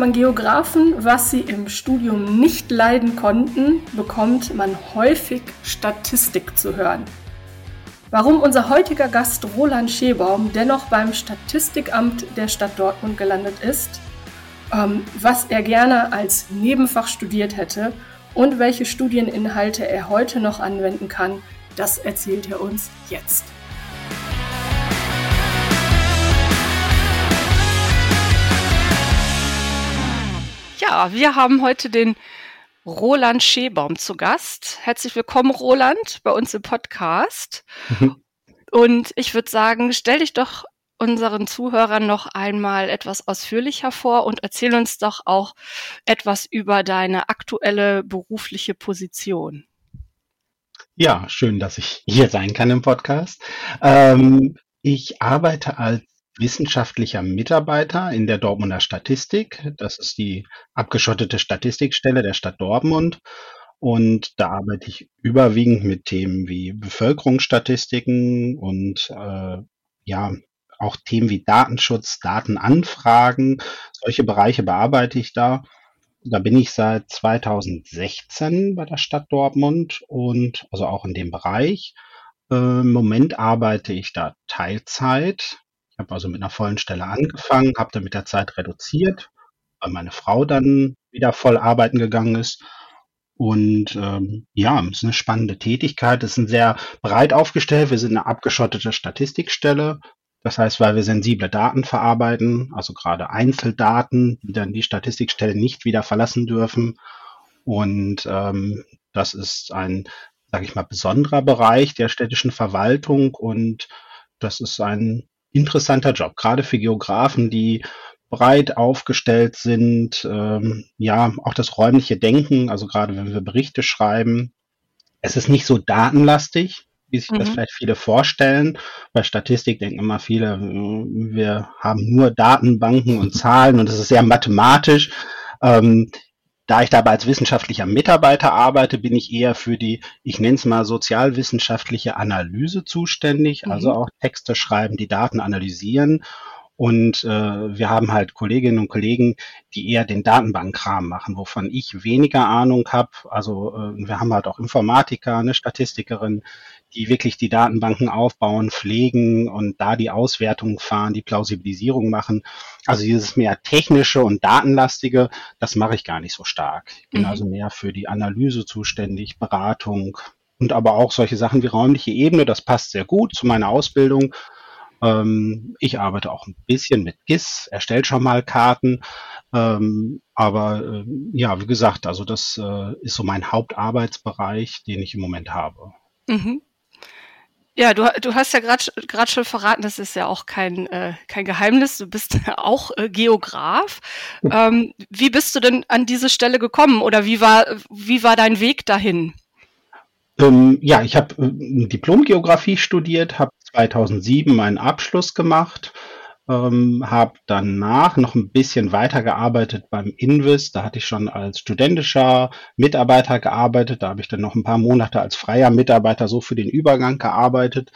Man Geografen, was sie im Studium nicht leiden konnten, bekommt man häufig Statistik zu hören. Warum unser heutiger Gast Roland Schebaum dennoch beim Statistikamt der Stadt Dortmund gelandet ist, ähm, was er gerne als Nebenfach studiert hätte und welche Studieninhalte er heute noch anwenden kann, das erzählt er uns jetzt. Ja, wir haben heute den Roland Schebaum zu Gast. Herzlich willkommen, Roland, bei uns im Podcast. Und ich würde sagen, stell dich doch unseren Zuhörern noch einmal etwas ausführlicher vor und erzähl uns doch auch etwas über deine aktuelle berufliche Position. Ja, schön, dass ich hier sein kann im Podcast. Ähm, ich arbeite als wissenschaftlicher Mitarbeiter in der Dortmunder Statistik. Das ist die abgeschottete Statistikstelle der Stadt Dortmund. Und da arbeite ich überwiegend mit Themen wie Bevölkerungsstatistiken und äh, ja, auch Themen wie Datenschutz, Datenanfragen. Solche Bereiche bearbeite ich da. Da bin ich seit 2016 bei der Stadt Dortmund und also auch in dem Bereich. Äh, Im Moment arbeite ich da Teilzeit habe also mit einer vollen Stelle angefangen, habe dann mit der Zeit reduziert, weil meine Frau dann wieder voll arbeiten gegangen ist. Und ähm, ja, es ist eine spannende Tätigkeit. Es ist sehr breit aufgestellt. Wir sind eine abgeschottete Statistikstelle. Das heißt, weil wir sensible Daten verarbeiten, also gerade Einzeldaten, die dann die Statistikstelle nicht wieder verlassen dürfen. Und ähm, das ist ein, sage ich mal, besonderer Bereich der städtischen Verwaltung und das ist ein interessanter Job, gerade für Geografen, die breit aufgestellt sind, ähm, ja, auch das räumliche Denken, also gerade wenn wir Berichte schreiben. Es ist nicht so datenlastig, wie sich mhm. das vielleicht viele vorstellen. Bei Statistik denken immer viele, wir haben nur Datenbanken und Zahlen und es ist sehr mathematisch. Ähm, da ich dabei als wissenschaftlicher Mitarbeiter arbeite, bin ich eher für die, ich nenne es mal sozialwissenschaftliche Analyse zuständig, mhm. also auch Texte schreiben, die Daten analysieren. Und äh, wir haben halt Kolleginnen und Kollegen, die eher den Datenbankkram machen, wovon ich weniger Ahnung habe. Also äh, wir haben halt auch Informatiker, eine Statistikerin, die wirklich die Datenbanken aufbauen, pflegen und da die Auswertung fahren, die Plausibilisierung machen. Also dieses mehr technische und datenlastige, das mache ich gar nicht so stark. Ich bin mhm. also mehr für die Analyse zuständig, Beratung und aber auch solche Sachen wie räumliche Ebene. Das passt sehr gut zu meiner Ausbildung. Ähm, ich arbeite auch ein bisschen mit GIS, erstellt schon mal Karten. Ähm, aber äh, ja, wie gesagt, also das äh, ist so mein Hauptarbeitsbereich, den ich im Moment habe. Mhm. Ja, du, du hast ja gerade schon verraten, das ist ja auch kein, äh, kein Geheimnis. Du bist auch äh, Geograf. Ähm, wie bist du denn an diese Stelle gekommen oder wie war, wie war dein Weg dahin? Ähm, ja, ich habe äh, Diplom-Geografie studiert, habe 2007 meinen Abschluss gemacht ähm, habe danach noch ein bisschen weitergearbeitet beim Invis. Da hatte ich schon als studentischer Mitarbeiter gearbeitet. Da habe ich dann noch ein paar Monate als freier Mitarbeiter so für den Übergang gearbeitet.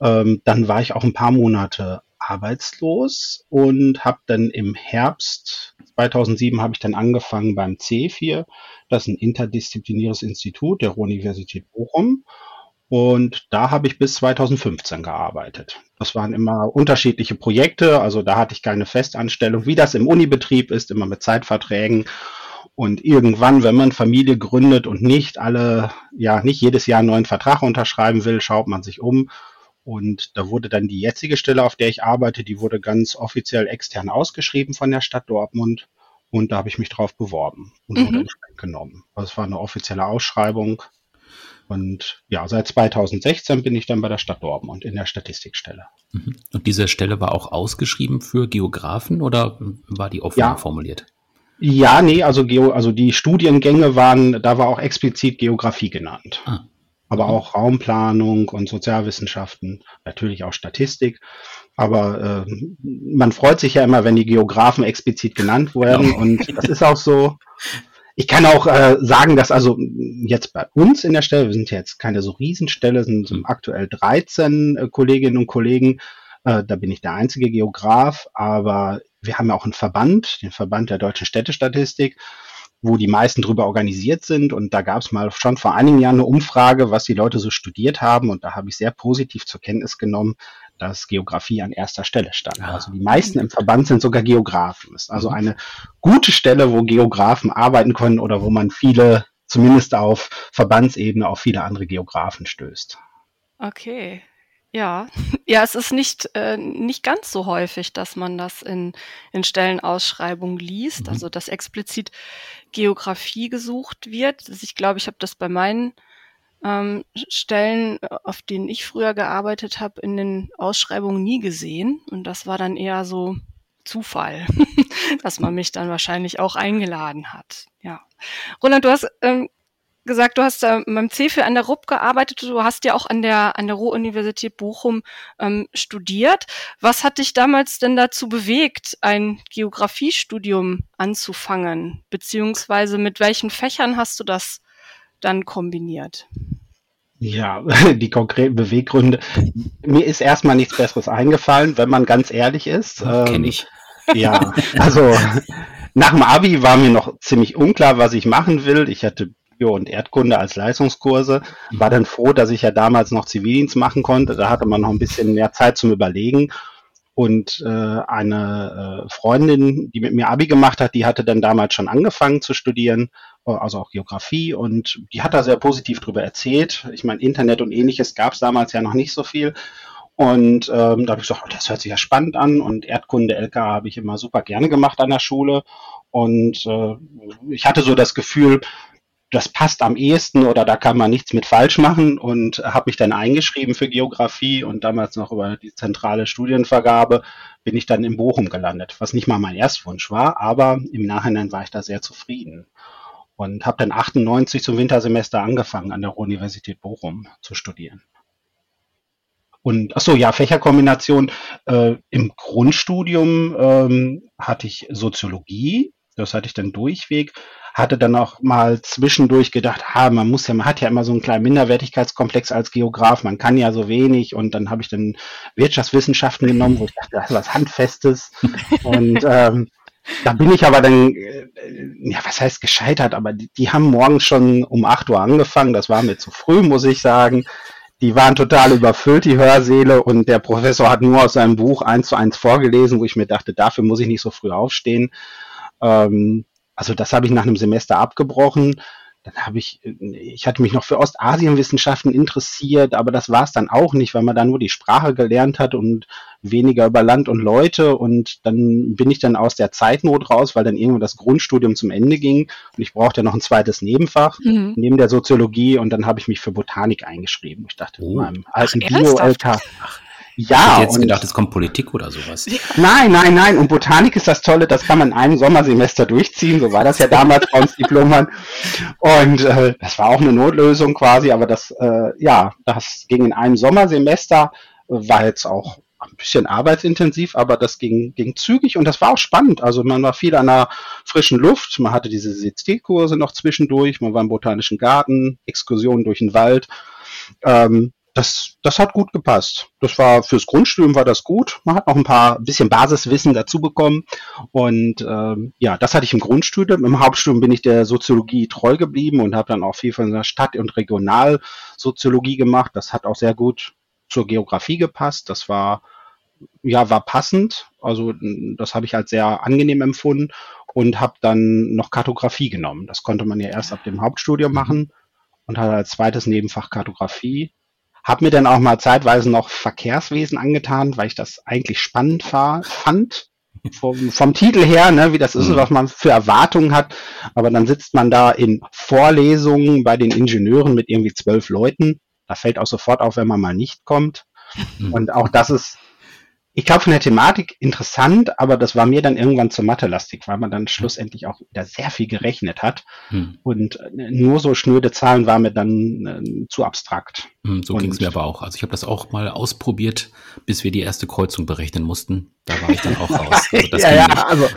Ähm, dann war ich auch ein paar Monate arbeitslos und habe dann im Herbst 2007 habe ich dann angefangen beim C4. Das ist ein interdisziplinäres Institut der Ruhr-Universität Bochum. Und da habe ich bis 2015 gearbeitet. Das waren immer unterschiedliche Projekte, also da hatte ich keine Festanstellung, wie das im Unibetrieb ist, immer mit Zeitverträgen. Und irgendwann, wenn man Familie gründet und nicht alle, ja, nicht jedes Jahr einen neuen Vertrag unterschreiben will, schaut man sich um. Und da wurde dann die jetzige Stelle, auf der ich arbeite, die wurde ganz offiziell extern ausgeschrieben von der Stadt Dortmund. Und da habe ich mich drauf beworben und mhm. wurde genommen. Es war eine offizielle Ausschreibung und ja, seit 2016 bin ich dann bei der Stadt Dortmund in der Statistikstelle. Mhm. Und diese Stelle war auch ausgeschrieben für Geografen oder war die offen ja. formuliert? Ja, nee, also, Geo, also die Studiengänge waren, da war auch explizit Geografie genannt. Ah. Aber auch Raumplanung und Sozialwissenschaften, natürlich auch Statistik. Aber äh, man freut sich ja immer, wenn die Geografen explizit genannt werden. Genau. Und das ist auch so. Ich kann auch äh, sagen, dass also jetzt bei uns in der Stelle, wir sind ja jetzt keine so Riesenstelle, sind so aktuell 13 äh, Kolleginnen und Kollegen. Äh, da bin ich der einzige Geograf, aber wir haben ja auch einen Verband, den Verband der deutschen Städtestatistik, wo die meisten drüber organisiert sind. Und da gab es mal schon vor einigen Jahren eine Umfrage, was die Leute so studiert haben. Und da habe ich sehr positiv zur Kenntnis genommen, dass Geografie an erster Stelle stand. Ah. Also die meisten im Verband sind sogar Geografen. Das ist also mhm. eine gute Stelle, wo Geografen arbeiten können oder wo man viele, zumindest auf Verbandsebene, auf viele andere Geografen stößt. Okay. Ja, ja, es ist nicht, äh, nicht ganz so häufig, dass man das in, in Stellenausschreibungen liest, mhm. also dass explizit Geografie gesucht wird. Also ich glaube, ich habe das bei meinen ähm, Stellen, auf denen ich früher gearbeitet habe, in den Ausschreibungen nie gesehen. Und das war dann eher so Zufall, dass man mich dann wahrscheinlich auch eingeladen hat. Ja. Roland, du hast ähm, gesagt, du hast äh, beim CFE an der RUB gearbeitet, du hast ja auch an der, an der Ruhr-Universität Bochum ähm, studiert. Was hat dich damals denn dazu bewegt, ein Geografiestudium anzufangen? Beziehungsweise mit welchen Fächern hast du das dann kombiniert? Ja, die konkreten Beweggründe. Mir ist erstmal nichts Besseres eingefallen, wenn man ganz ehrlich ist. Kenne ähm, ich. Ja, also nach dem Abi war mir noch ziemlich unklar, was ich machen will. Ich hatte Bio und Erdkunde als Leistungskurse. War dann froh, dass ich ja damals noch Zivildienst machen konnte. Da hatte man noch ein bisschen mehr Zeit zum Überlegen. Und äh, eine äh, Freundin, die mit mir Abi gemacht hat, die hatte dann damals schon angefangen zu studieren, äh, also auch Geografie, und die hat da sehr positiv drüber erzählt. Ich meine, Internet und ähnliches gab es damals ja noch nicht so viel. Und ähm, da habe ich gesagt, oh, das hört sich ja spannend an. Und Erdkunde, LK habe ich immer super gerne gemacht an der Schule. Und äh, ich hatte so das Gefühl, das passt am ehesten oder da kann man nichts mit falsch machen und habe mich dann eingeschrieben für Geografie und damals noch über die zentrale Studienvergabe bin ich dann in Bochum gelandet, was nicht mal mein Erstwunsch war, aber im Nachhinein war ich da sehr zufrieden und habe dann 98 zum Wintersemester angefangen an der Universität Bochum zu studieren. Und ach so, ja, Fächerkombination. Äh, Im Grundstudium ähm, hatte ich Soziologie, das hatte ich dann durchweg hatte dann auch mal zwischendurch gedacht, ha, man muss ja, man hat ja immer so einen kleinen Minderwertigkeitskomplex als Geograf, man kann ja so wenig. Und dann habe ich dann Wirtschaftswissenschaften genommen, wo ich dachte, das ist was Handfestes. Und ähm, da bin ich aber dann, äh, ja, was heißt gescheitert, aber die, die haben morgens schon um acht Uhr angefangen, das war mir zu früh, muss ich sagen. Die waren total überfüllt, die Hörsäle, und der Professor hat nur aus seinem Buch eins zu eins vorgelesen, wo ich mir dachte, dafür muss ich nicht so früh aufstehen. Ähm, also das habe ich nach einem Semester abgebrochen. Dann habe ich, ich hatte mich noch für Ostasienwissenschaften interessiert, aber das war es dann auch nicht, weil man da nur die Sprache gelernt hat und weniger über Land und Leute. Und dann bin ich dann aus der Zeitnot raus, weil dann irgendwann das Grundstudium zum Ende ging und ich brauchte noch ein zweites Nebenfach mhm. neben der Soziologie und dann habe ich mich für Botanik eingeschrieben. Ich dachte, oh. in meinem alten Bio-LK. Ja. Ich hätte jetzt gedacht, es kommt Politik oder sowas. Nein, nein, nein. Und Botanik ist das Tolle, das kann man in einem Sommersemester durchziehen. So war das ja damals bei uns Diplomern. Und äh, das war auch eine Notlösung quasi, aber das, äh, ja, das ging in einem Sommersemester, war jetzt auch ein bisschen arbeitsintensiv, aber das ging, ging zügig und das war auch spannend. Also man war viel an der frischen Luft, man hatte diese CC-Kurse noch zwischendurch, man war im Botanischen Garten, Exkursionen durch den Wald. Ähm, das, das hat gut gepasst. Das war fürs Grundstudium war das gut. Man hat noch ein paar bisschen Basiswissen dazu bekommen. Und ähm, ja, das hatte ich im Grundstudium. Im Hauptstudium bin ich der Soziologie treu geblieben und habe dann auch viel von der Stadt- und Regionalsoziologie gemacht. Das hat auch sehr gut zur Geografie gepasst. Das war ja war passend. Also das habe ich als sehr angenehm empfunden und habe dann noch Kartografie genommen. Das konnte man ja erst ab dem Hauptstudium machen und hatte als zweites Nebenfach Kartografie hab mir dann auch mal zeitweise noch Verkehrswesen angetan, weil ich das eigentlich spannend fand. Vom, vom Titel her, ne, wie das ist und mhm. was man für Erwartungen hat. Aber dann sitzt man da in Vorlesungen bei den Ingenieuren mit irgendwie zwölf Leuten. Da fällt auch sofort auf, wenn man mal nicht kommt. Mhm. Und auch das ist ich glaube, von der Thematik interessant, aber das war mir dann irgendwann zu mathelastig, weil man dann schlussendlich auch wieder sehr viel gerechnet hat. Hm. Und äh, nur so schnöde Zahlen war mir dann äh, zu abstrakt. Hm, so ging es mir aber auch. Also ich habe das auch mal ausprobiert, bis wir die erste Kreuzung berechnen mussten. Da war ich dann auch raus. Also ja, ja, also,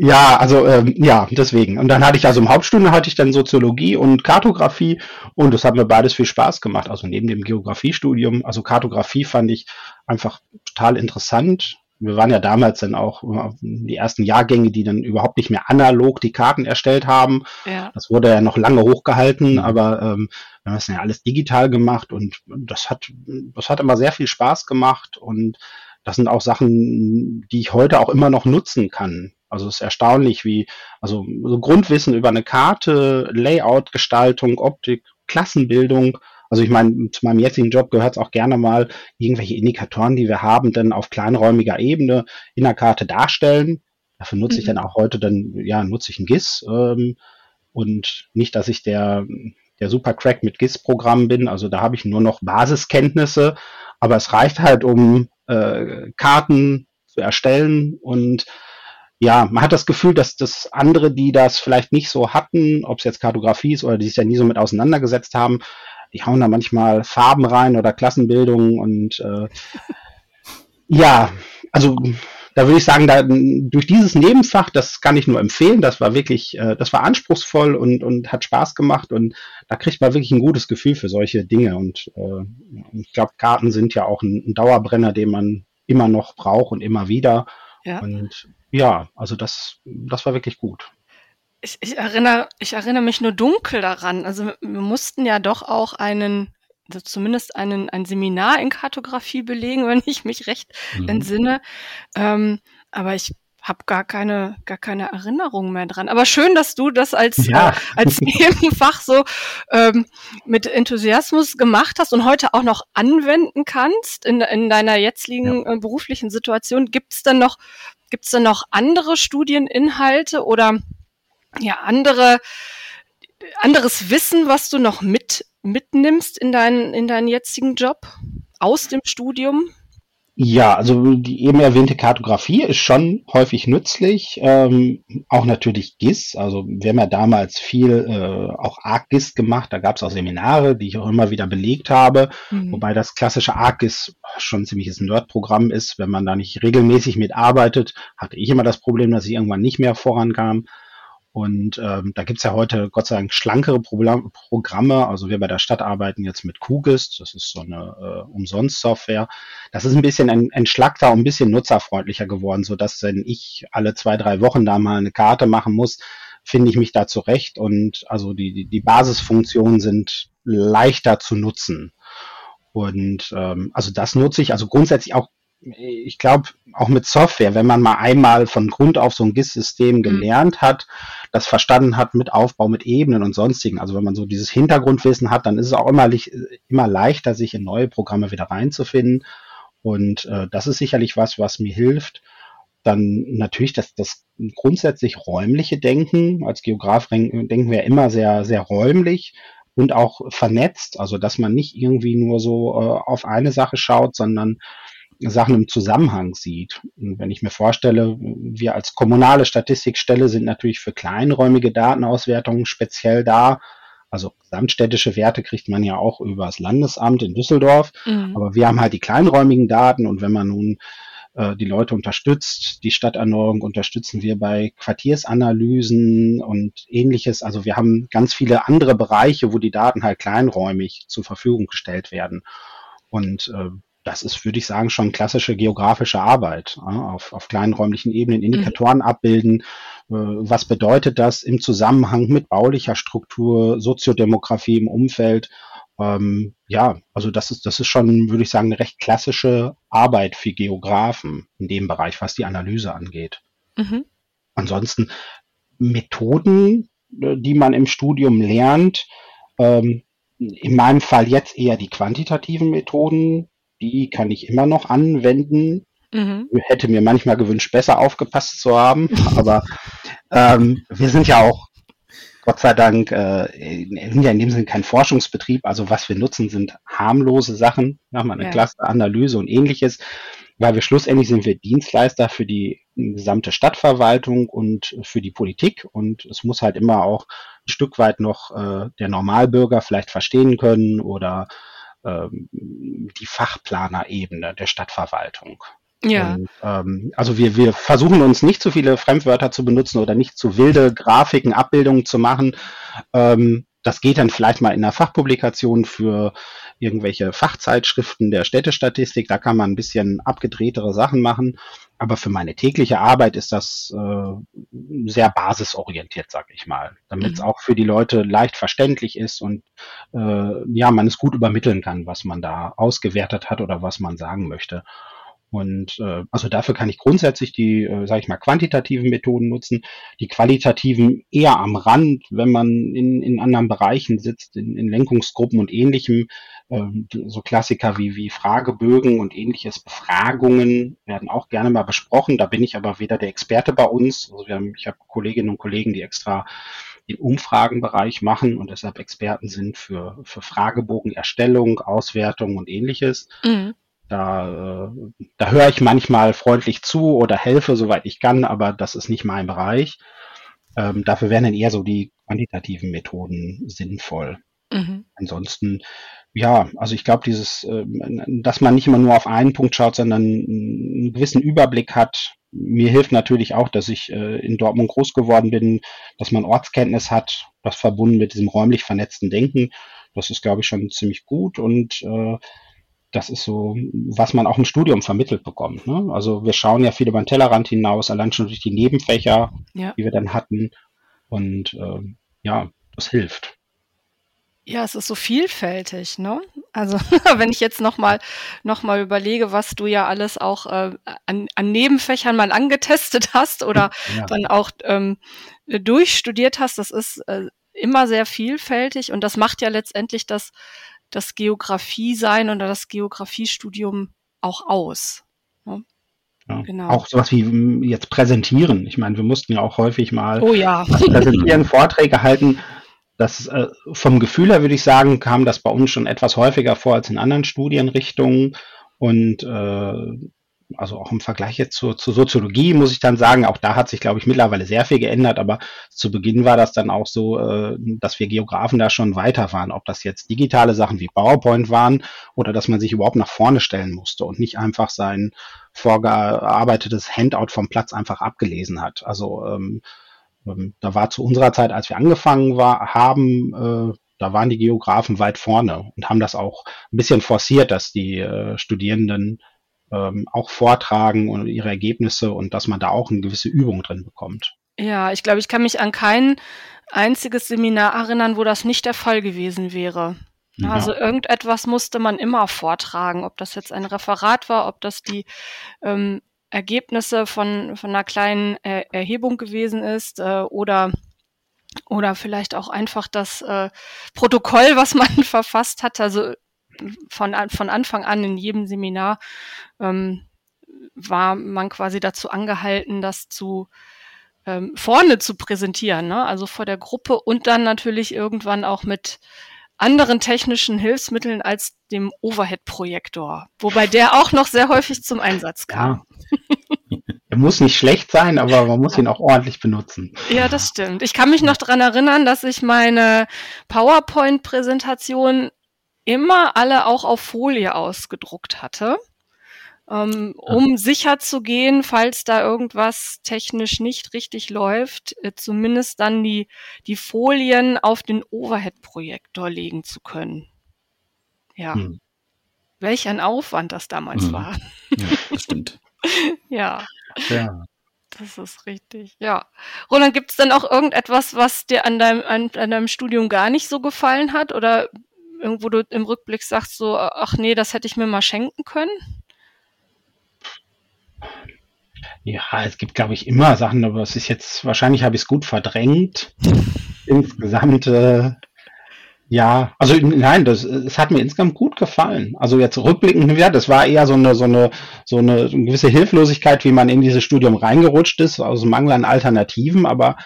ja, also ähm, ja, deswegen. Und dann hatte ich also im Hauptstunde hatte ich dann Soziologie und Kartografie und das hat mir beides viel Spaß gemacht. Also neben dem Geografiestudium, also Kartografie fand ich einfach total interessant. wir waren ja damals dann auch die ersten Jahrgänge, die dann überhaupt nicht mehr analog die Karten erstellt haben. Ja. Das wurde ja noch lange hochgehalten, mhm. aber ähm, wir haben das ja alles digital gemacht und das hat, das hat immer sehr viel Spaß gemacht und das sind auch Sachen, die ich heute auch immer noch nutzen kann. Also es ist erstaunlich, wie, also so Grundwissen über eine Karte, Layout, Gestaltung, Optik, Klassenbildung. Also ich meine, zu meinem jetzigen Job gehört es auch gerne mal, irgendwelche Indikatoren, die wir haben, dann auf kleinräumiger Ebene in der Karte darstellen. Dafür nutze mhm. ich dann auch heute dann, ja, nutze ich ein GIS. Ähm, und nicht, dass ich der, der Supercrack mit GIS-Programmen bin. Also da habe ich nur noch Basiskenntnisse, aber es reicht halt, um äh, Karten zu erstellen und ja, man hat das Gefühl, dass das andere, die das vielleicht nicht so hatten, ob es jetzt Kartografie ist oder die sich ja nie so mit auseinandergesetzt haben, die hauen da manchmal Farben rein oder Klassenbildung und äh, ja, also da würde ich sagen, da, durch dieses Nebenfach, das kann ich nur empfehlen, das war wirklich, äh, das war anspruchsvoll und, und hat Spaß gemacht und da kriegt man wirklich ein gutes Gefühl für solche Dinge und äh, ich glaube, Karten sind ja auch ein, ein Dauerbrenner, den man immer noch braucht und immer wieder. Ja. Und ja, also das, das war wirklich gut. Ich, ich, erinnere, ich erinnere mich nur dunkel daran. Also wir mussten ja doch auch einen, also zumindest einen, ein Seminar in Kartografie belegen, wenn ich mich recht mhm. entsinne. Ähm, aber ich habe gar keine, gar keine Erinnerung mehr dran. Aber schön, dass du das als, ja. äh, als Nebenfach so ähm, mit Enthusiasmus gemacht hast und heute auch noch anwenden kannst in, in deiner jetzigen ja. äh, beruflichen Situation. Gibt es denn noch, gibt's denn noch andere Studieninhalte oder ja andere anderes Wissen, was du noch mit mitnimmst in deinen in deinen jetzigen Job aus dem Studium? Ja, also die eben erwähnte Kartografie ist schon häufig nützlich. Ähm, auch natürlich GIS. Also wir haben ja damals viel äh, auch ArcGIS gemacht. Da gab es auch Seminare, die ich auch immer wieder belegt habe. Mhm. Wobei das klassische ArcGIS schon ein ziemliches Nerd-Programm ist. Wenn man da nicht regelmäßig mitarbeitet, hatte ich immer das Problem, dass ich irgendwann nicht mehr vorankam. Und ähm, da gibt's ja heute Gott sei Dank schlankere Pro Programme. Also wir bei der Stadt arbeiten jetzt mit QGIS, das ist so eine äh, Umsonst-Software. Das ist ein bisschen entschlackter und ein bisschen nutzerfreundlicher geworden, so dass wenn ich alle zwei, drei Wochen da mal eine Karte machen muss, finde ich mich da zurecht. Und also die, die, die Basisfunktionen sind leichter zu nutzen. Und ähm, also das nutze ich also grundsätzlich auch ich glaube, auch mit Software, wenn man mal einmal von Grund auf so ein GIS-System mhm. gelernt hat, das verstanden hat mit Aufbau, mit Ebenen und sonstigen, also wenn man so dieses Hintergrundwissen hat, dann ist es auch immer, immer leichter, sich in neue Programme wieder reinzufinden. Und äh, das ist sicherlich was, was mir hilft. Dann natürlich das, das grundsätzlich räumliche Denken. Als Geograf denken wir immer sehr, sehr räumlich und auch vernetzt. Also dass man nicht irgendwie nur so äh, auf eine Sache schaut, sondern Sachen im Zusammenhang sieht. Und wenn ich mir vorstelle, wir als kommunale Statistikstelle sind natürlich für kleinräumige Datenauswertungen speziell da. Also gesamtstädtische Werte kriegt man ja auch über das Landesamt in Düsseldorf. Mhm. Aber wir haben halt die kleinräumigen Daten und wenn man nun äh, die Leute unterstützt, die Stadterneuerung unterstützen wir bei Quartiersanalysen und ähnliches. Also wir haben ganz viele andere Bereiche, wo die Daten halt kleinräumig zur Verfügung gestellt werden. Und äh, das ist, würde ich sagen, schon klassische geografische Arbeit auf, auf kleinen räumlichen Ebenen, Indikatoren mhm. abbilden. Äh, was bedeutet das im Zusammenhang mit baulicher Struktur, Soziodemografie im Umfeld? Ähm, ja, also das ist, das ist schon, würde ich sagen, eine recht klassische Arbeit für Geografen in dem Bereich, was die Analyse angeht. Mhm. Ansonsten Methoden, äh, die man im Studium lernt, ähm, in meinem Fall jetzt eher die quantitativen Methoden, die kann ich immer noch anwenden. Mhm. Hätte mir manchmal gewünscht, besser aufgepasst zu haben, aber ähm, wir sind ja auch Gott sei Dank äh, sind ja in dem Sinne kein Forschungsbetrieb. Also was wir nutzen, sind harmlose Sachen, ja, mal eine ja. Clusteranalyse und ähnliches, weil wir schlussendlich sind wir Dienstleister für die gesamte Stadtverwaltung und für die Politik und es muss halt immer auch ein Stück weit noch äh, der Normalbürger vielleicht verstehen können oder die Fachplanerebene der Stadtverwaltung. Ja. Und, ähm, also wir, wir versuchen uns nicht zu viele Fremdwörter zu benutzen oder nicht zu wilde Grafiken, Abbildungen zu machen. Ähm, das geht dann vielleicht mal in einer Fachpublikation für irgendwelche Fachzeitschriften der Städtestatistik. Da kann man ein bisschen abgedrehtere Sachen machen. Aber für meine tägliche Arbeit ist das äh, sehr basisorientiert, sag ich mal, damit es mhm. auch für die Leute leicht verständlich ist und äh, ja, man es gut übermitteln kann, was man da ausgewertet hat oder was man sagen möchte. Und äh, also dafür kann ich grundsätzlich die, äh, sage ich mal, quantitativen Methoden nutzen, die qualitativen eher am Rand, wenn man in, in anderen Bereichen sitzt, in, in Lenkungsgruppen und ähnlichem. Äh, so Klassiker wie, wie Fragebögen und ähnliches, Befragungen werden auch gerne mal besprochen. Da bin ich aber weder der Experte bei uns. Also wir haben, ich habe Kolleginnen und Kollegen, die extra den Umfragenbereich machen und deshalb Experten sind für, für Fragebogenerstellung, Auswertung und ähnliches. Mhm. Da, äh, da höre ich manchmal freundlich zu oder helfe, soweit ich kann, aber das ist nicht mein Bereich. Ähm, dafür wären dann eher so die quantitativen Methoden sinnvoll. Mhm. Ansonsten, ja, also ich glaube, dieses, äh, dass man nicht immer nur auf einen Punkt schaut, sondern einen gewissen Überblick hat. Mir hilft natürlich auch, dass ich äh, in Dortmund groß geworden bin, dass man Ortskenntnis hat, das verbunden mit diesem räumlich vernetzten Denken. Das ist, glaube ich, schon ziemlich gut und äh, das ist so, was man auch im Studium vermittelt bekommt. Ne? Also wir schauen ja viel über den Tellerrand hinaus, allein schon durch die Nebenfächer, ja. die wir dann hatten. Und äh, ja, das hilft. Ja, es ist so vielfältig, ne? Also wenn ich jetzt nochmal noch mal überlege, was du ja alles auch äh, an, an Nebenfächern mal angetestet hast oder ja. dann auch ähm, durchstudiert hast, das ist äh, immer sehr vielfältig und das macht ja letztendlich das das Geografie sein oder das Geografiestudium auch aus. Ne? Ja, genau. Auch sowas wie hm, jetzt präsentieren. Ich meine, wir mussten ja auch häufig mal oh, ja. präsentieren, Vorträge halten. Das äh, vom Gefühl her würde ich sagen, kam das bei uns schon etwas häufiger vor als in anderen Studienrichtungen. Und äh, also auch im Vergleich jetzt zur, zur Soziologie muss ich dann sagen, auch da hat sich, glaube ich, mittlerweile sehr viel geändert, aber zu Beginn war das dann auch so, äh, dass wir Geografen da schon weiter waren, ob das jetzt digitale Sachen wie PowerPoint waren oder dass man sich überhaupt nach vorne stellen musste und nicht einfach sein vorgearbeitetes Handout vom Platz einfach abgelesen hat. Also ähm, ähm, da war zu unserer Zeit, als wir angefangen war, haben, äh, da waren die Geografen weit vorne und haben das auch ein bisschen forciert, dass die äh, Studierenden ähm, auch vortragen und ihre Ergebnisse und dass man da auch eine gewisse Übung drin bekommt. Ja, ich glaube, ich kann mich an kein einziges Seminar erinnern, wo das nicht der Fall gewesen wäre. Ja. Also irgendetwas musste man immer vortragen, ob das jetzt ein Referat war, ob das die ähm, Ergebnisse von, von einer kleinen äh, Erhebung gewesen ist äh, oder oder vielleicht auch einfach das äh, Protokoll, was man verfasst hat. Also von, von Anfang an in jedem Seminar ähm, war man quasi dazu angehalten, das zu ähm, vorne zu präsentieren, ne? also vor der Gruppe und dann natürlich irgendwann auch mit anderen technischen Hilfsmitteln als dem Overhead-Projektor, wobei der auch noch sehr häufig zum Einsatz kam. Ja. Er muss nicht schlecht sein, aber man muss ihn auch ordentlich benutzen. Ja, das stimmt. Ich kann mich noch dran erinnern, dass ich meine PowerPoint-Präsentation immer alle auch auf Folie ausgedruckt hatte, ähm, um sicher zu gehen, falls da irgendwas technisch nicht richtig läuft, äh, zumindest dann die, die Folien auf den Overhead-Projektor legen zu können. Ja. Hm. Welch ein Aufwand das damals hm. war. Ja, das stimmt. ja. Ja. Das ist richtig, ja. Roland, gibt es denn auch irgendetwas, was dir an deinem, an, an deinem Studium gar nicht so gefallen hat? Oder irgendwo du im Rückblick sagst, so, ach nee, das hätte ich mir mal schenken können? Ja, es gibt, glaube ich, immer Sachen, aber es ist jetzt, wahrscheinlich habe ich es gut verdrängt. Insgesamt, äh, ja, also nein, das, es hat mir insgesamt gut gefallen. Also jetzt rückblickend, ja, das war eher so eine, so eine, so eine gewisse Hilflosigkeit, wie man in dieses Studium reingerutscht ist, aus Mangel an Alternativen, aber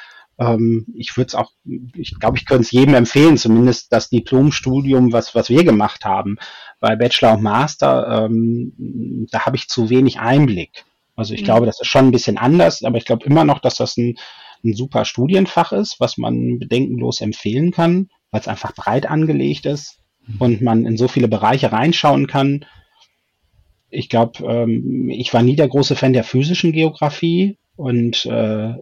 ähm, ich würde es auch, ich glaube, ich könnte es jedem empfehlen, zumindest das Diplomstudium, was, was wir gemacht haben. Bei Bachelor und Master, ähm, da habe ich zu wenig Einblick. Also ich mhm. glaube, das ist schon ein bisschen anders, aber ich glaube immer noch, dass das ein, ein super Studienfach ist, was man bedenkenlos empfehlen kann, weil es einfach breit angelegt ist mhm. und man in so viele Bereiche reinschauen kann. Ich glaube, ähm, ich war nie der große Fan der physischen Geografie und äh,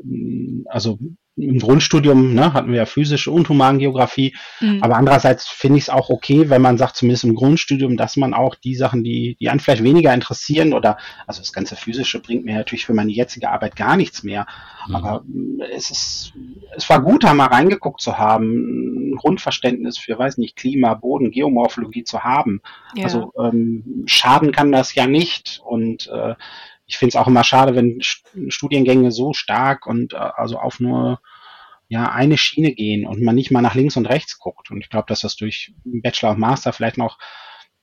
also im Grundstudium ne, hatten wir ja physische und Humangeografie, mhm. aber andererseits finde ich es auch okay, wenn man sagt, zumindest im Grundstudium, dass man auch die Sachen, die, die einen vielleicht weniger interessieren oder, also das ganze Physische bringt mir natürlich für meine jetzige Arbeit gar nichts mehr, mhm. aber es ist, es war gut, da mal reingeguckt zu haben, ein Grundverständnis für, weiß nicht, Klima, Boden, Geomorphologie zu haben. Ja. Also ähm, schaden kann das ja nicht und äh, ich finde es auch immer schade, wenn Studiengänge so stark und äh, also auf nur ja eine Schiene gehen und man nicht mal nach links und rechts guckt. Und ich glaube, dass das durch Bachelor und Master vielleicht noch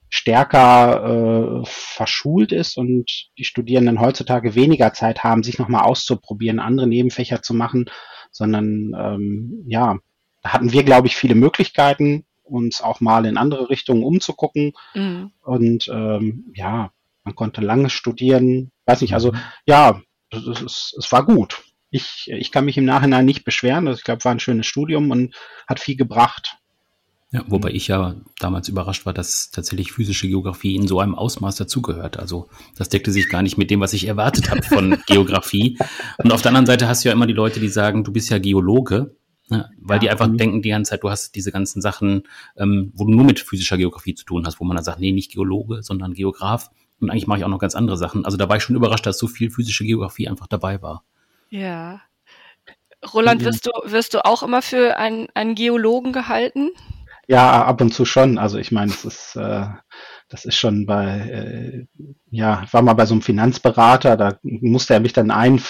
stärker äh, verschult ist und die Studierenden heutzutage weniger Zeit haben, sich nochmal auszuprobieren, andere Nebenfächer zu machen, sondern ähm, ja, da hatten wir, glaube ich, viele Möglichkeiten, uns auch mal in andere Richtungen umzugucken. Mhm. Und ähm, ja, man konnte lange studieren. Weiß nicht, also mhm. ja, es, es, war gut. Ich, ich kann mich im Nachhinein nicht beschweren. Also, ich glaube, war ein schönes Studium und hat viel gebracht. Ja, wobei ich ja damals überrascht war, dass tatsächlich physische Geografie in so einem Ausmaß dazugehört. Also das deckte sich gar nicht mit dem, was ich erwartet habe von Geografie. Und auf der anderen Seite hast du ja immer die Leute, die sagen, du bist ja Geologe. Ne? Weil ja, die einfach mhm. denken die ganze Zeit, du hast diese ganzen Sachen, ähm, wo du nur mit physischer Geografie zu tun hast, wo man dann sagt, nee, nicht Geologe, sondern Geograf. Und eigentlich mache ich auch noch ganz andere Sachen. Also da war ich schon überrascht, dass so viel physische Geografie einfach dabei war. Ja. Roland, wirst du, wirst du auch immer für einen, einen Geologen gehalten? Ja, ab und zu schon. Also ich meine, es ist, äh, das ist schon bei, äh, ja, war mal bei so einem Finanzberater, da musste er mich dann ein,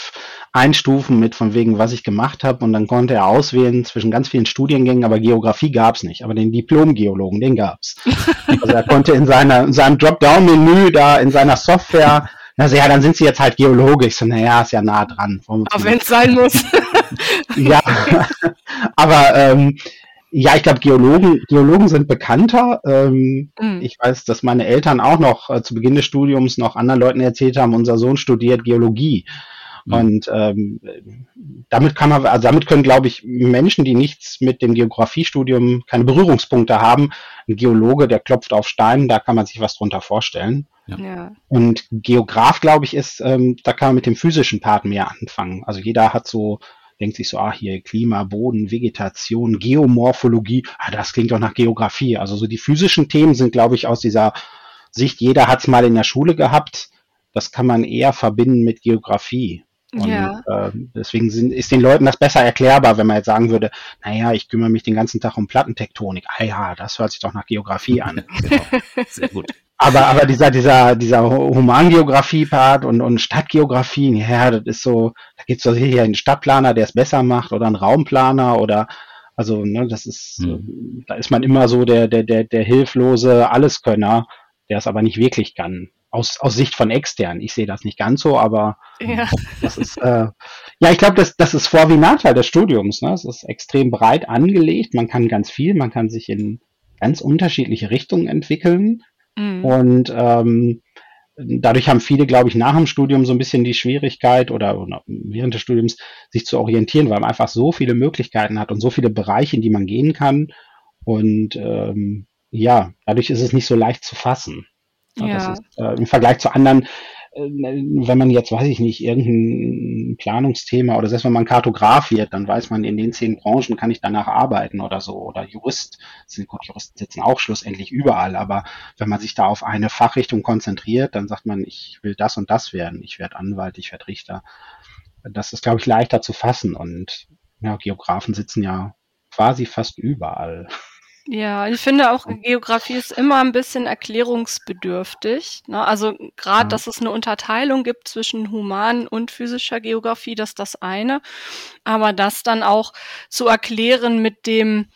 einstufen mit von wegen, was ich gemacht habe und dann konnte er auswählen zwischen ganz vielen Studiengängen, aber Geografie gab's nicht, aber den Diplom-Geologen, den gab's. also er konnte in, seiner, in seinem Dropdown-Menü da in seiner Software also ja, dann sind sie jetzt halt Geologe. Ich so, naja, ist ja nah dran. Auch wenn es sein muss. ja, aber ähm, ja, ich glaube, Geologen, Geologen sind bekannter. Ähm, mhm. Ich weiß, dass meine Eltern auch noch äh, zu Beginn des Studiums noch anderen Leuten erzählt haben, unser Sohn studiert Geologie. Mhm. Und ähm, damit kann man, also damit können, glaube ich, Menschen, die nichts mit dem Geografiestudium, keine Berührungspunkte haben, ein Geologe, der klopft auf Stein, da kann man sich was drunter vorstellen. Ja. Und Geograf, glaube ich, ist, ähm, da kann man mit dem physischen Part mehr anfangen. Also jeder hat so denkt sich so, ah, hier Klima, Boden, Vegetation, Geomorphologie, ah, das klingt doch nach Geografie. Also so die physischen Themen sind, glaube ich, aus dieser Sicht, jeder hat es mal in der Schule gehabt, das kann man eher verbinden mit Geografie. Und ja. äh, deswegen sind, ist den Leuten das besser erklärbar, wenn man jetzt sagen würde, naja, ich kümmere mich den ganzen Tag um Plattentektonik. Ah ja, das hört sich doch nach Geografie an. genau. Sehr gut. Aber, aber dieser, dieser, dieser Humangeografie-Part und, und Stadtgeografie, ja, das ist so, da gibt's doch hier einen Stadtplaner, der es besser macht oder einen Raumplaner oder also, ne, das ist, hm. da ist man immer so der, der, der, der hilflose Alleskönner, der es aber nicht wirklich kann. Aus, aus Sicht von extern. Ich sehe das nicht ganz so, aber ja. das ist, äh, ja, ich glaube, das, das ist Vor- wie Nachteil des Studiums. Ne? Es ist extrem breit angelegt. Man kann ganz viel, man kann sich in ganz unterschiedliche Richtungen entwickeln. Mhm. Und ähm, dadurch haben viele, glaube ich, nach dem Studium so ein bisschen die Schwierigkeit oder, oder, während des Studiums sich zu orientieren, weil man einfach so viele Möglichkeiten hat und so viele Bereiche, in die man gehen kann. Und ähm, ja, dadurch ist es nicht so leicht zu fassen. Ja. Ist, äh, Im Vergleich zu anderen wenn man jetzt, weiß ich nicht, irgendein Planungsthema oder selbst wenn man Kartograf wird, dann weiß man, in den zehn Branchen kann ich danach arbeiten oder so. Oder Jurist, gut, Juristen sitzen auch schlussendlich überall, aber wenn man sich da auf eine Fachrichtung konzentriert, dann sagt man, ich will das und das werden, ich werde Anwalt, ich werde Richter. Das ist, glaube ich, leichter zu fassen und ja, Geografen sitzen ja quasi fast überall. Ja, ich finde auch, Geografie ist immer ein bisschen erklärungsbedürftig. Ne? Also gerade, ja. dass es eine Unterteilung gibt zwischen human und physischer Geografie, das ist das eine. Aber das dann auch zu erklären mit dem,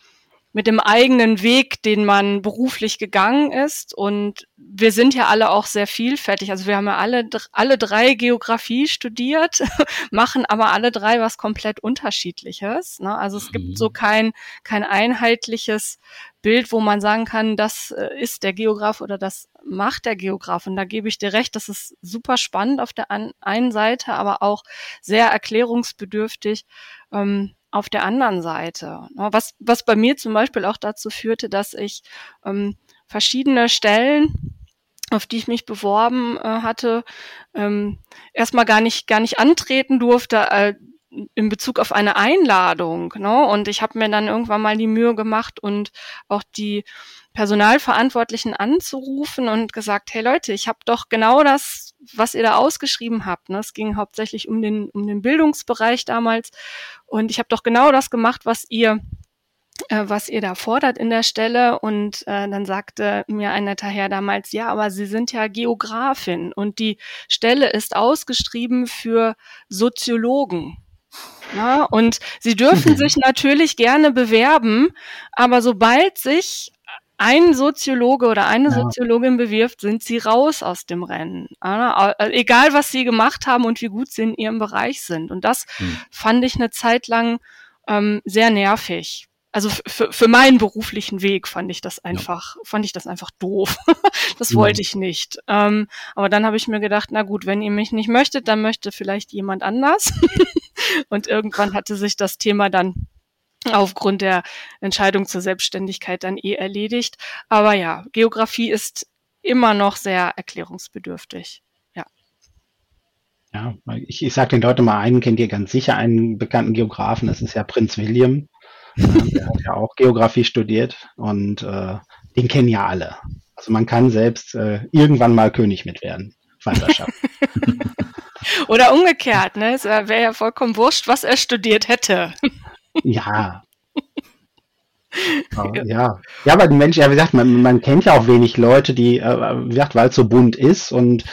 mit dem eigenen Weg, den man beruflich gegangen ist. Und wir sind ja alle auch sehr vielfältig. Also wir haben ja alle, alle drei Geografie studiert, machen aber alle drei was komplett unterschiedliches. Ne? Also es gibt so mhm. kein, kein einheitliches Bild, wo man sagen kann, das äh, ist der Geograf oder das macht der Geograf. Und da gebe ich dir recht, das ist super spannend auf der einen Seite, aber auch sehr erklärungsbedürftig. Ähm, auf der anderen Seite. Ne? Was, was bei mir zum Beispiel auch dazu führte, dass ich ähm, verschiedene Stellen, auf die ich mich beworben äh, hatte, ähm, erstmal gar nicht, gar nicht antreten durfte, äh, in Bezug auf eine Einladung. Ne? Und ich habe mir dann irgendwann mal die Mühe gemacht und auch die Personalverantwortlichen anzurufen und gesagt, hey Leute, ich habe doch genau das, was ihr da ausgeschrieben habt. Ne? Es ging hauptsächlich um den, um den Bildungsbereich damals. Und ich habe doch genau das gemacht, was ihr äh, was ihr da fordert in der Stelle. Und äh, dann sagte mir ein netter Herr damals, ja, aber Sie sind ja Geografin und die Stelle ist ausgeschrieben für Soziologen. Ja, und Sie dürfen sich natürlich gerne bewerben, aber sobald sich ein Soziologe oder eine ja. Soziologin bewirft, sind sie raus aus dem Rennen. Ja, egal, was sie gemacht haben und wie gut sie in ihrem Bereich sind. Und das hm. fand ich eine Zeit lang ähm, sehr nervig also für, für meinen beruflichen Weg fand ich das einfach, ja. fand ich das einfach doof. das ja. wollte ich nicht. Ähm, aber dann habe ich mir gedacht, na gut, wenn ihr mich nicht möchtet, dann möchte vielleicht jemand anders. und irgendwann hatte sich das Thema dann aufgrund der Entscheidung zur Selbstständigkeit dann eh erledigt. Aber ja, Geografie ist immer noch sehr erklärungsbedürftig. Ja. Ja, ich, ich sage den Leuten mal einen, kennt ihr ganz sicher einen bekannten Geografen, das ist ja Prinz William. Der hat ja auch Geografie studiert und äh, den kennen ja alle. Also man kann selbst äh, irgendwann mal König mit werden. Oder umgekehrt, ne? Es wäre ja vollkommen wurscht, was er studiert hätte. ja. ja. Ja, aber die Menschen, ja, wie gesagt, man, man kennt ja auch wenig Leute, die, äh, wie gesagt, weil es so bunt ist und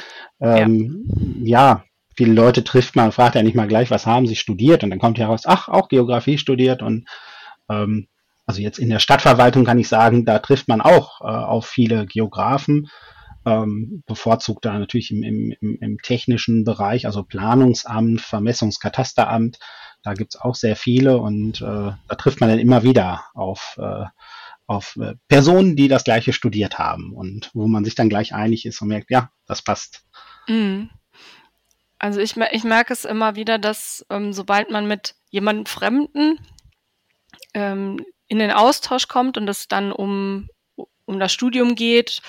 ähm, ja. ja. viele Leute trifft man, fragt ja nicht mal gleich, was haben sie studiert und dann kommt heraus, ach, auch Geografie studiert und ähm, also jetzt in der Stadtverwaltung kann ich sagen, da trifft man auch äh, auf viele Geografen, ähm, bevorzugt da natürlich im, im, im technischen Bereich, also Planungsamt, Vermessungskatasteramt, da gibt's auch sehr viele und äh, da trifft man dann immer wieder auf, äh, auf äh, Personen, die das gleiche studiert haben und wo man sich dann gleich einig ist und merkt, ja, das passt. Mhm. Also ich, ich merke es immer wieder, dass ähm, sobald man mit jemandem Fremden ähm, in den Austausch kommt und es dann um, um das Studium geht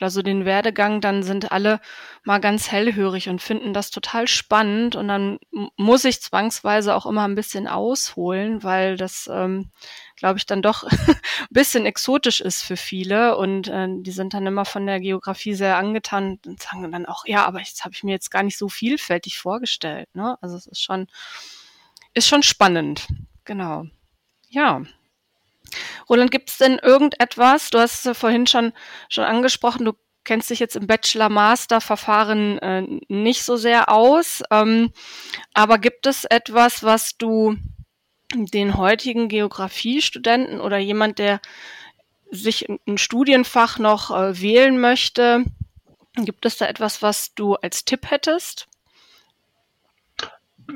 oder so den Werdegang, dann sind alle mal ganz hellhörig und finden das total spannend. Und dann muss ich zwangsweise auch immer ein bisschen ausholen, weil das, ähm, glaube ich, dann doch ein bisschen exotisch ist für viele. Und äh, die sind dann immer von der Geografie sehr angetan und sagen dann auch, ja, aber das habe ich mir jetzt gar nicht so vielfältig vorgestellt. Ne? Also es ist schon, ist schon spannend. Genau. Ja. Roland, gibt es denn irgendetwas, du hast es vorhin schon, schon angesprochen, du kennst dich jetzt im Bachelor-Master-Verfahren äh, nicht so sehr aus, ähm, aber gibt es etwas, was du den heutigen Geografiestudenten oder jemand, der sich ein Studienfach noch äh, wählen möchte, gibt es da etwas, was du als Tipp hättest?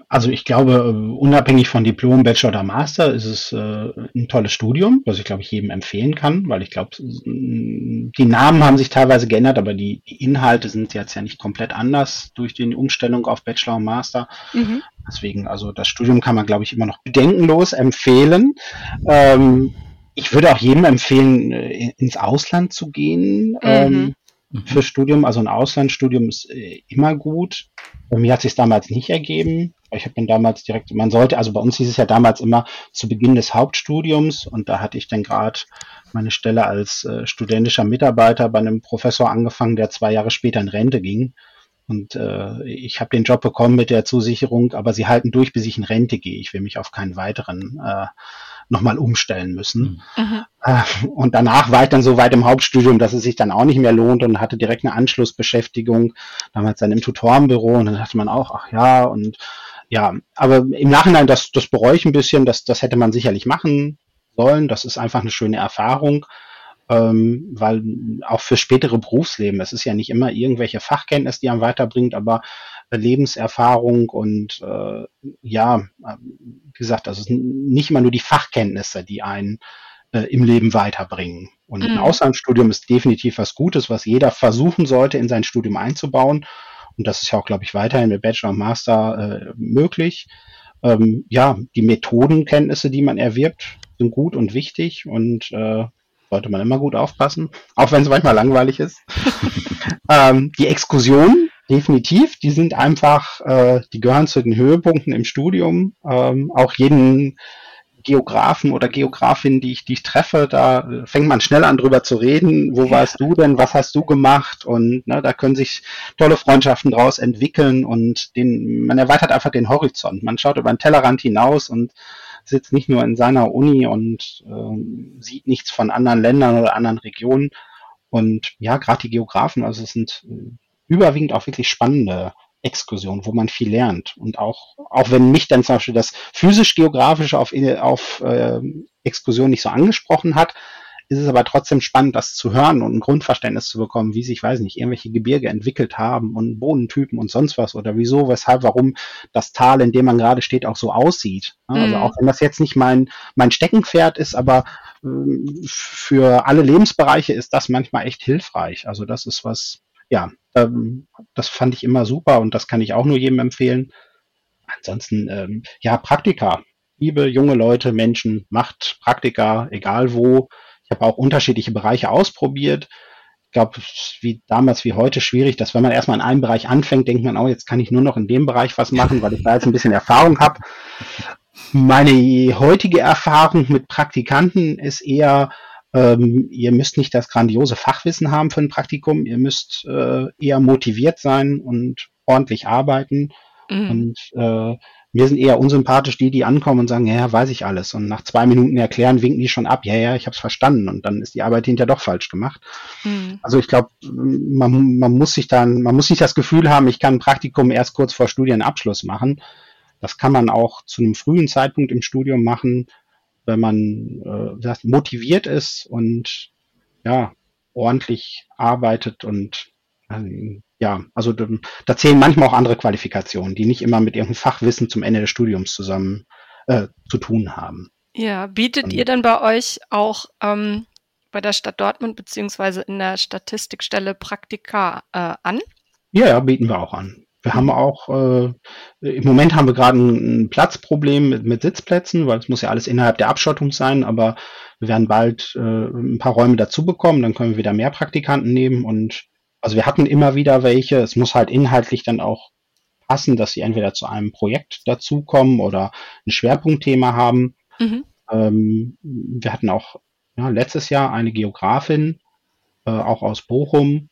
Also ich glaube, unabhängig von Diplom, Bachelor oder Master ist es äh, ein tolles Studium, was ich glaube ich jedem empfehlen kann, weil ich glaube, die Namen haben sich teilweise geändert, aber die, die, Inhalte sind jetzt ja nicht komplett anders durch die Umstellung auf Bachelor und Master. Mhm. Deswegen, also das Studium kann man glaube ich immer noch bedenkenlos empfehlen. Ähm, ich würde auch jedem empfehlen, äh, ins Ausland zu gehen. Mhm. Ähm, für Studium. Also ein Auslandsstudium ist äh, immer gut. Bei mir hat sich damals nicht ergeben. Ich habe dann damals direkt, man sollte, also bei uns hieß es ja damals immer zu Beginn des Hauptstudiums und da hatte ich dann gerade meine Stelle als äh, studentischer Mitarbeiter bei einem Professor angefangen, der zwei Jahre später in Rente ging. Und äh, ich habe den Job bekommen mit der Zusicherung, aber sie halten durch, bis ich in Rente gehe. Ich will mich auf keinen weiteren äh, nochmal umstellen müssen. Mhm. Äh, und danach war ich dann so weit im Hauptstudium, dass es sich dann auch nicht mehr lohnt und hatte direkt eine Anschlussbeschäftigung, damals dann im Tutorenbüro und dann dachte man auch, ach ja, und ja, aber im Nachhinein, das, das bereue ich ein bisschen, das, das hätte man sicherlich machen sollen. Das ist einfach eine schöne Erfahrung, ähm, weil auch für spätere Berufsleben, es ist ja nicht immer irgendwelche Fachkenntnis, die einem weiterbringt, aber Lebenserfahrung und äh, ja, wie gesagt, also nicht immer nur die Fachkenntnisse, die einen äh, im Leben weiterbringen. Und mhm. ein Auslandsstudium ist definitiv was Gutes, was jeder versuchen sollte, in sein Studium einzubauen. Und das ist ja auch, glaube ich, weiterhin mit Bachelor und Master äh, möglich. Ähm, ja, die Methodenkenntnisse, die man erwirbt, sind gut und wichtig und äh, sollte man immer gut aufpassen, auch wenn es manchmal langweilig ist. ähm, die Exkursion definitiv. Die sind einfach, äh, die gehören zu den Höhepunkten im Studium. Ähm, auch jeden Geografen oder Geografin, die ich, die ich treffe, da fängt man schnell an drüber zu reden. Wo warst du denn? Was hast du gemacht? Und ne, da können sich tolle Freundschaften draus entwickeln und den, man erweitert einfach den Horizont. Man schaut über den Tellerrand hinaus und sitzt nicht nur in seiner Uni und äh, sieht nichts von anderen Ländern oder anderen Regionen. Und ja, gerade die Geografen, also es sind äh, überwiegend auch wirklich spannende Exkursion, wo man viel lernt. Und auch, auch wenn mich dann zum Beispiel das physisch-geografische auf, auf äh, Exkursion nicht so angesprochen hat, ist es aber trotzdem spannend, das zu hören und ein Grundverständnis zu bekommen, wie sich, weiß nicht, irgendwelche Gebirge entwickelt haben und Bodentypen und sonst was oder wieso, weshalb, warum das Tal, in dem man gerade steht, auch so aussieht. Also mhm. auch wenn das jetzt nicht mein, mein Steckenpferd ist, aber äh, für alle Lebensbereiche ist das manchmal echt hilfreich. Also das ist was, ja, ähm, das fand ich immer super und das kann ich auch nur jedem empfehlen. Ansonsten, ähm, ja, Praktika. Liebe junge Leute, Menschen, macht Praktika, egal wo. Ich habe auch unterschiedliche Bereiche ausprobiert. Ich glaube, wie damals wie heute schwierig, dass wenn man erstmal in einem Bereich anfängt, denkt man, oh, jetzt kann ich nur noch in dem Bereich was machen, weil ich da jetzt ein bisschen Erfahrung habe. Meine heutige Erfahrung mit Praktikanten ist eher, ähm, ihr müsst nicht das grandiose Fachwissen haben für ein Praktikum, ihr müsst äh, eher motiviert sein und ordentlich arbeiten. Mhm. Und äh, mir sind eher unsympathisch die, die ankommen und sagen, ja, ja, weiß ich alles. Und nach zwei Minuten erklären, winken die schon ab, ja, ja, ich habe es verstanden. Und dann ist die Arbeit hinterher doch falsch gemacht. Mhm. Also ich glaube, man, man muss sich dann, man muss nicht das Gefühl haben, ich kann ein Praktikum erst kurz vor Studienabschluss machen. Das kann man auch zu einem frühen Zeitpunkt im Studium machen wenn man äh, motiviert ist und ja, ordentlich arbeitet und äh, ja, also da zählen manchmal auch andere Qualifikationen, die nicht immer mit ihrem Fachwissen zum Ende des Studiums zusammen äh, zu tun haben. Ja, bietet und, ihr denn bei euch auch ähm, bei der Stadt Dortmund beziehungsweise in der Statistikstelle Praktika äh, an? Ja, bieten wir auch an. Wir haben auch, äh, im Moment haben wir gerade ein, ein Platzproblem mit, mit, Sitzplätzen, weil es muss ja alles innerhalb der Abschottung sein, aber wir werden bald äh, ein paar Räume dazu bekommen, dann können wir wieder mehr Praktikanten nehmen und also wir hatten immer wieder welche, es muss halt inhaltlich dann auch passen, dass sie entweder zu einem Projekt dazukommen oder ein Schwerpunktthema haben. Mhm. Ähm, wir hatten auch ja, letztes Jahr eine Geografin, äh, auch aus Bochum,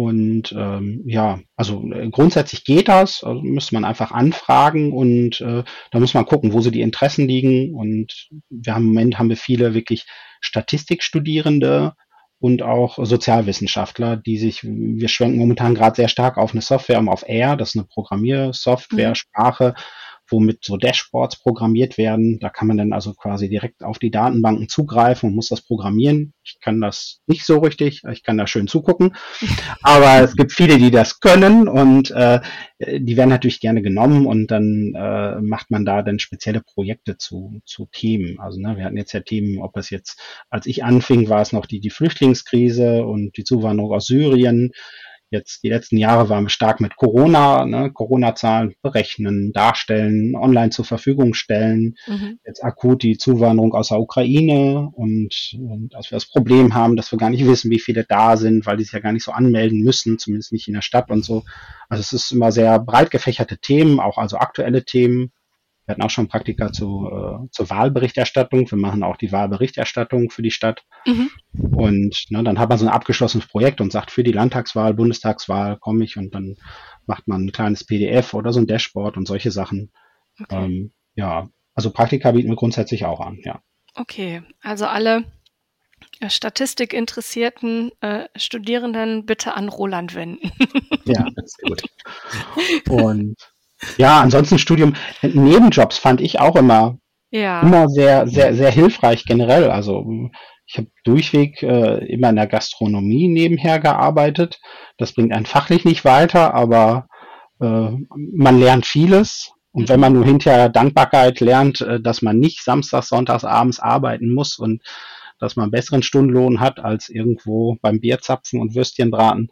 und ähm, ja, also äh, grundsätzlich geht das, also müsste man einfach anfragen und äh, da muss man gucken, wo so die Interessen liegen. Und wir haben im Moment haben wir viele wirklich Statistikstudierende und auch Sozialwissenschaftler, die sich, wir schwenken momentan gerade sehr stark auf eine Software, um auf R, das ist eine Programmiersoftware, mhm. Womit so Dashboards programmiert werden. Da kann man dann also quasi direkt auf die Datenbanken zugreifen und muss das programmieren. Ich kann das nicht so richtig, ich kann da schön zugucken, aber es gibt viele, die das können und äh, die werden natürlich gerne genommen und dann äh, macht man da dann spezielle Projekte zu, zu Themen. Also ne, wir hatten jetzt ja Themen, ob es jetzt, als ich anfing, war es noch die, die Flüchtlingskrise und die Zuwanderung aus Syrien. Jetzt die letzten Jahre waren wir stark mit Corona, ne, Corona-Zahlen berechnen, darstellen, online zur Verfügung stellen. Mhm. Jetzt akut die Zuwanderung aus der Ukraine und, und dass wir das Problem haben, dass wir gar nicht wissen, wie viele da sind, weil die sich ja gar nicht so anmelden müssen, zumindest nicht in der Stadt und so. Also es ist immer sehr breit gefächerte Themen, auch also aktuelle Themen. Wir hatten auch schon Praktika zu, äh, zur Wahlberichterstattung. Wir machen auch die Wahlberichterstattung für die Stadt. Mhm. Und ne, dann hat man so ein abgeschlossenes Projekt und sagt, für die Landtagswahl, Bundestagswahl komme ich und dann macht man ein kleines PDF oder so ein Dashboard und solche Sachen. Okay. Ähm, ja, also Praktika bieten wir grundsätzlich auch an, ja. Okay, also alle äh, Statistikinteressierten äh, Studierenden bitte an Roland wenden. ja, das ist gut. Und ja, ansonsten Studium, Nebenjobs fand ich auch immer, ja. immer sehr, sehr, sehr hilfreich generell. Also ich habe durchweg äh, immer in der Gastronomie nebenher gearbeitet. Das bringt einen fachlich nicht weiter, aber äh, man lernt vieles. Und wenn man nur hinterher Dankbarkeit lernt, äh, dass man nicht samstags, sonntags, abends arbeiten muss und dass man einen besseren Stundenlohn hat als irgendwo beim Bierzapfen und Würstchenbraten,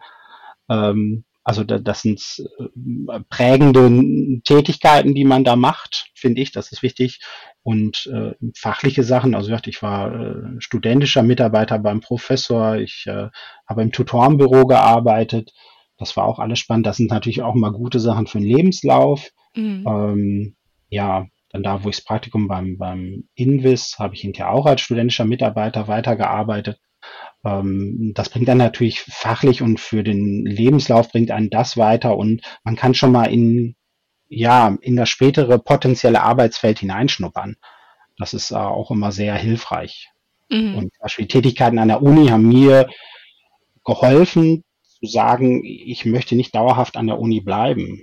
ähm, also das sind äh, prägende Tätigkeiten, die man da macht, finde ich, das ist wichtig. Und äh, fachliche Sachen, also ich war äh, studentischer Mitarbeiter beim Professor, ich äh, habe im Tutorenbüro gearbeitet. Das war auch alles spannend. Das sind natürlich auch mal gute Sachen für den Lebenslauf. Mhm. Ähm, ja, dann da, wo ich das Praktikum beim, beim Invis, habe ich hinterher auch als studentischer Mitarbeiter weitergearbeitet. Ähm, das bringt dann natürlich fachlich und für den Lebenslauf bringt einen das weiter und man kann schon mal in, ja, in das spätere potenzielle Arbeitsfeld hineinschnuppern. Das ist äh, auch immer sehr hilfreich. Mhm. Und zum Beispiel Tätigkeiten an der Uni haben mir geholfen zu sagen, ich möchte nicht dauerhaft an der Uni bleiben.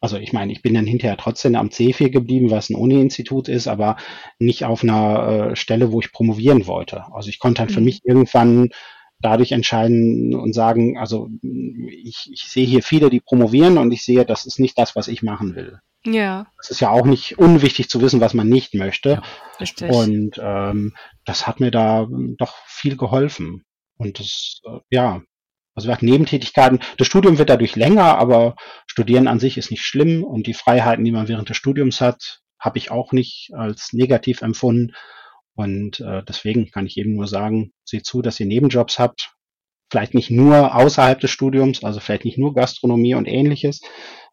Also ich meine, ich bin dann hinterher trotzdem am C4 geblieben, was ein Uni-Institut ist, aber nicht auf einer äh, Stelle, wo ich promovieren wollte. Also ich konnte dann für mhm. mich irgendwann dadurch entscheiden und sagen, also ich, ich sehe hier viele, die promovieren und ich sehe, das ist nicht das, was ich machen will. Ja. Es ist ja auch nicht unwichtig zu wissen, was man nicht möchte. Ja, richtig. Und ähm, das hat mir da doch viel geholfen. Und das, äh, ja, also wir hatten Nebentätigkeiten. Das Studium wird dadurch länger, aber Studieren an sich ist nicht schlimm und die Freiheiten, die man während des Studiums hat, habe ich auch nicht als negativ empfunden. Und äh, deswegen kann ich eben nur sagen, seht zu, dass ihr Nebenjobs habt. Vielleicht nicht nur außerhalb des Studiums, also vielleicht nicht nur Gastronomie und ähnliches,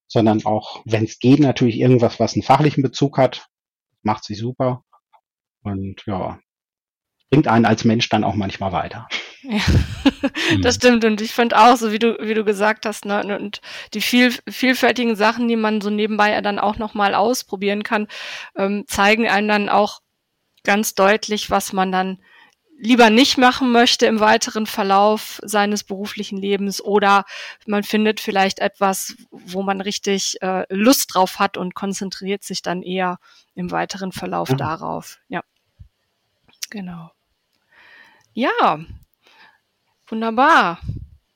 sondern auch, wenn es geht, natürlich irgendwas, was einen fachlichen Bezug hat. Macht sie super. Und ja, bringt einen als Mensch dann auch manchmal weiter. Ja, das stimmt. Und ich finde auch, so wie du, wie du gesagt hast, ne, und die viel, vielfältigen Sachen, die man so nebenbei dann auch nochmal ausprobieren kann, ähm, zeigen einem dann auch ganz deutlich, was man dann lieber nicht machen möchte im weiteren Verlauf seines beruflichen Lebens oder man findet vielleicht etwas, wo man richtig äh, Lust drauf hat und konzentriert sich dann eher im weiteren Verlauf mhm. darauf. Ja, genau. Ja, wunderbar.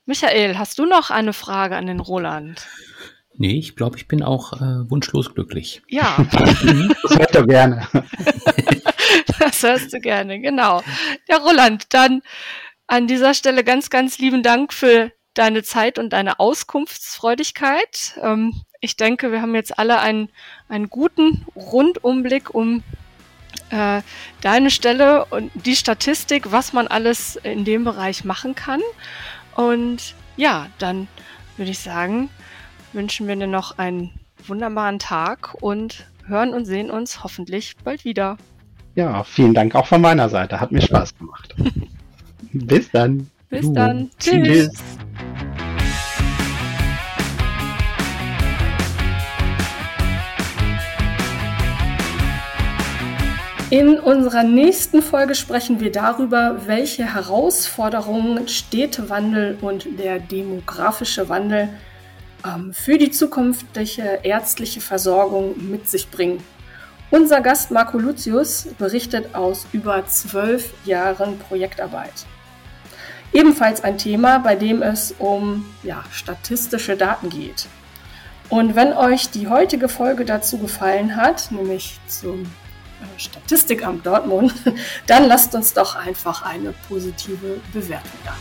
Michael, hast du noch eine Frage an den Roland? Nee, ich glaube, ich bin auch äh, wunschlos glücklich. Ja. das hört er gerne. das hörst du gerne, genau. Ja, Roland, dann an dieser Stelle ganz, ganz lieben Dank für deine Zeit und deine Auskunftsfreudigkeit. Ähm, ich denke, wir haben jetzt alle einen, einen guten Rundumblick um äh, deine Stelle und die Statistik, was man alles in dem Bereich machen kann. Und ja, dann würde ich sagen, wünschen wir dir noch einen wunderbaren Tag und hören und sehen uns hoffentlich bald wieder. Ja, vielen Dank auch von meiner Seite. Hat mir Spaß gemacht. Bis dann. Bis dann. Tschüss. Tschüss. In unserer nächsten Folge sprechen wir darüber, welche Herausforderungen Städtewandel und der demografische Wandel ähm, für die zukünftige ärztliche Versorgung mit sich bringen. Unser Gast Marco Lucius berichtet aus über zwölf Jahren Projektarbeit. Ebenfalls ein Thema, bei dem es um ja, statistische Daten geht. Und wenn euch die heutige Folge dazu gefallen hat, nämlich zum Statistikamt Dortmund, dann lasst uns doch einfach eine positive Bewertung da.